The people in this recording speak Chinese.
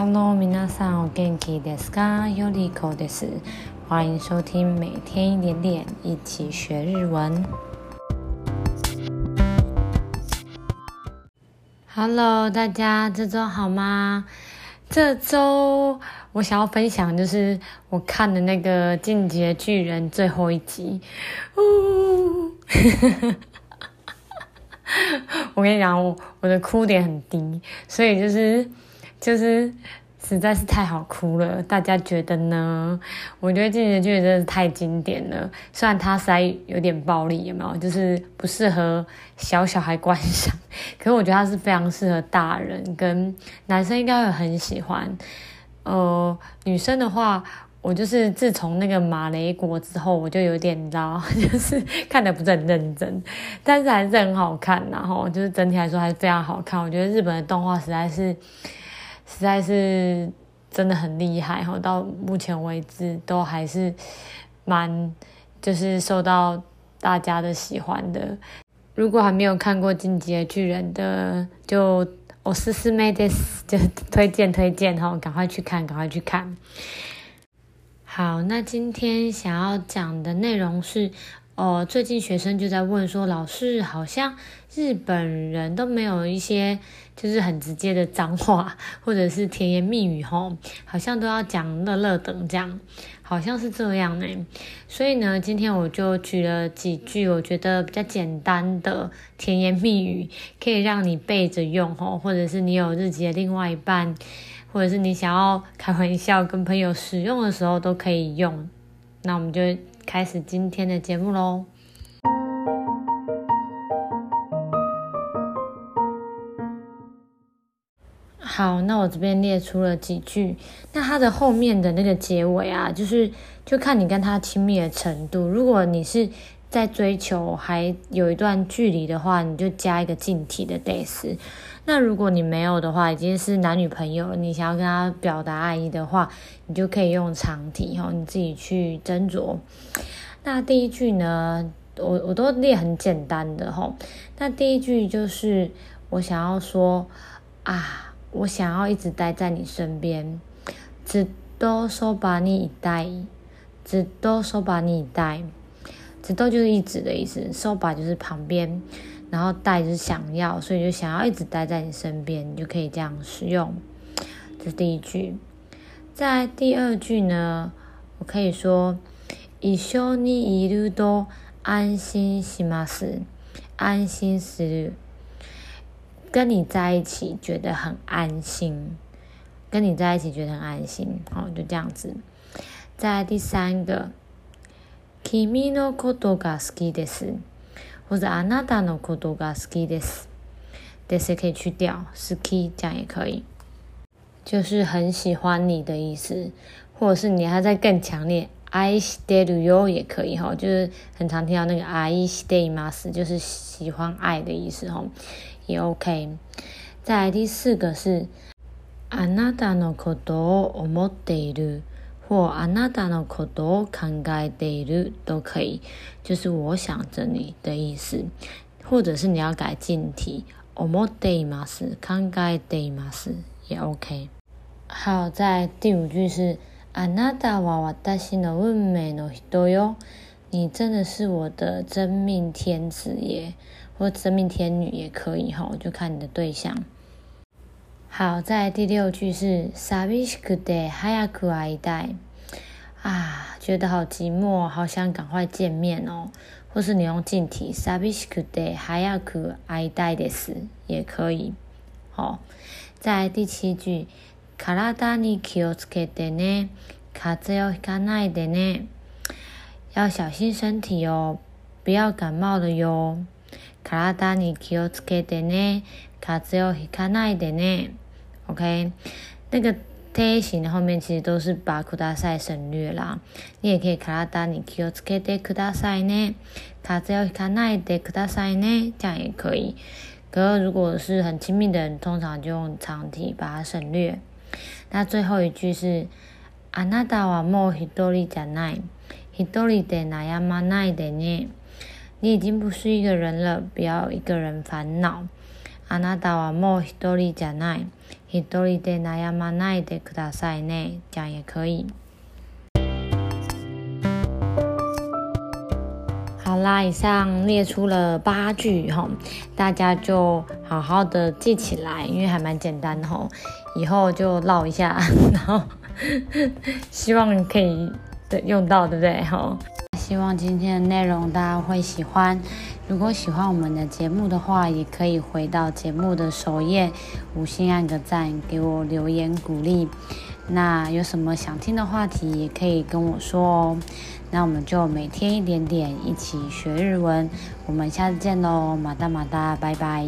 Hello，皆さんお元気ですか？ヨリコです。欢迎收听每天一点点，一起学日文。Hello，大家这周好吗？这周我想要分享就是我看的那个《进击的巨人》最后一集。呜我跟你讲，我我的哭点很低，所以就是。 就是实在是太好哭了，大家觉得呢？我觉得这部剧真的是太经典了，虽然它实在有点暴力，有没有？就是不适合小小孩观赏，可是我觉得它是非常适合大人跟男生，应该会很喜欢。呃，女生的话，我就是自从那个马雷国之后，我就有点你知道，就是看得不是很认真，但是还是很好看，然后就是整体来说还是非常好看。我觉得日本的动画实在是。实在是真的很厉害哈，到目前为止都还是蛮就是受到大家的喜欢的。如果还没有看过《进击的巨人》的，就おすすめです，就推荐推荐哈，赶快去看，赶快去看。好，那今天想要讲的内容是。 哦，最近学生就在问说，老师好像日本人都没有一些就是很直接的脏话，或者是甜言蜜语吼，好像都要讲乐乐等这样，好像是这样呢。所以呢，今天我就举了几句我觉得比较简单的甜言蜜语，可以让你背着用吼，或者是你有日籍的另外一半，或者是你想要开玩笑跟朋友使用的时候都可以用。那我们就。开始今天的节目喽。好，那我这边列出了几句。那它的后面的那个结尾啊，就是就看你跟他亲密的程度。如果你是在追求还有一段距离的话，你就加一个敬体的です。那如果你没有的话，已经是男女朋友，你想要跟他表达爱意的话，你就可以用长体哈，你自己去斟酌。那第一句呢，我我都列很简单的哈。那第一句就是我想要说啊，我想要一直待在你身边，ずっとそばにいたい，ずっとそば にいたい，ずっと就是一直的意思，そば就是旁边。然后待就是想要，所以就想要一直待在你身边，你就可以这样使用。这是第一句。在第二句呢，我可以说一绪にいると安心します。安心する，跟你在一起觉得很安心，跟你在一起觉得很安心。好，就这样子。在第三个， 君のことが好きです。或者あなたのことが好きです，です可以去掉，好き这样也可以，就是很喜欢你的意思，或者是你还在更强烈，爱してるよ也可以哈，就是很常听到那个爱しています，就是喜欢爱的意思哈，也 OK。再来第四个是あなたのことを思っている。或あなたのことを考えている都可以，就是我想着你的意思，或者是你要改敬体，思っています、考えています也 OK。好，在第五句是あなたは私の运命の人よ，你真的是我的真命天子耶，或真命天女也可以哈，就看你的对象。 好，在第六句是寂しくて早く会いたい啊，觉得好寂寞，好想赶快见面哦。或是你用敬体寂しくて早く会いたいです也可以。好，在第七句，体に気をつけてね，风邪をひかないでね，要小心身体哦，不要感冒了哟。体に気をつけてね，风邪をひかないでね。 OK，那个 te 型的后面其实都是把ください省略啦。你也可以体に気をつけてくださいね，风邪をひかないでくださいね，这样也可以。可是如果是很亲密的人，通常就用长体把它省略。那最后一句是あなたはもう一人じゃない，一人で悩まないでね。你已经不是一个人了，不要一个人烦恼。 あなたはもう一人じゃない。 一人で悩まないでくださいね。这样也可以。好啦，以上列出了八句哈，大家就好好的记起来，因为还蛮简单的哈。以后就唠一下，然后希望可以用到，对不对？哈， 希望今天的内容大家会喜欢。如果喜欢我们的节目的话，也可以回到节目的首页，五星按个赞，给我留言鼓励。那有什么想听的话题，也可以跟我说哦。那我们就每天一点点，一起学日文。我们下次见喽，马达马达，拜拜。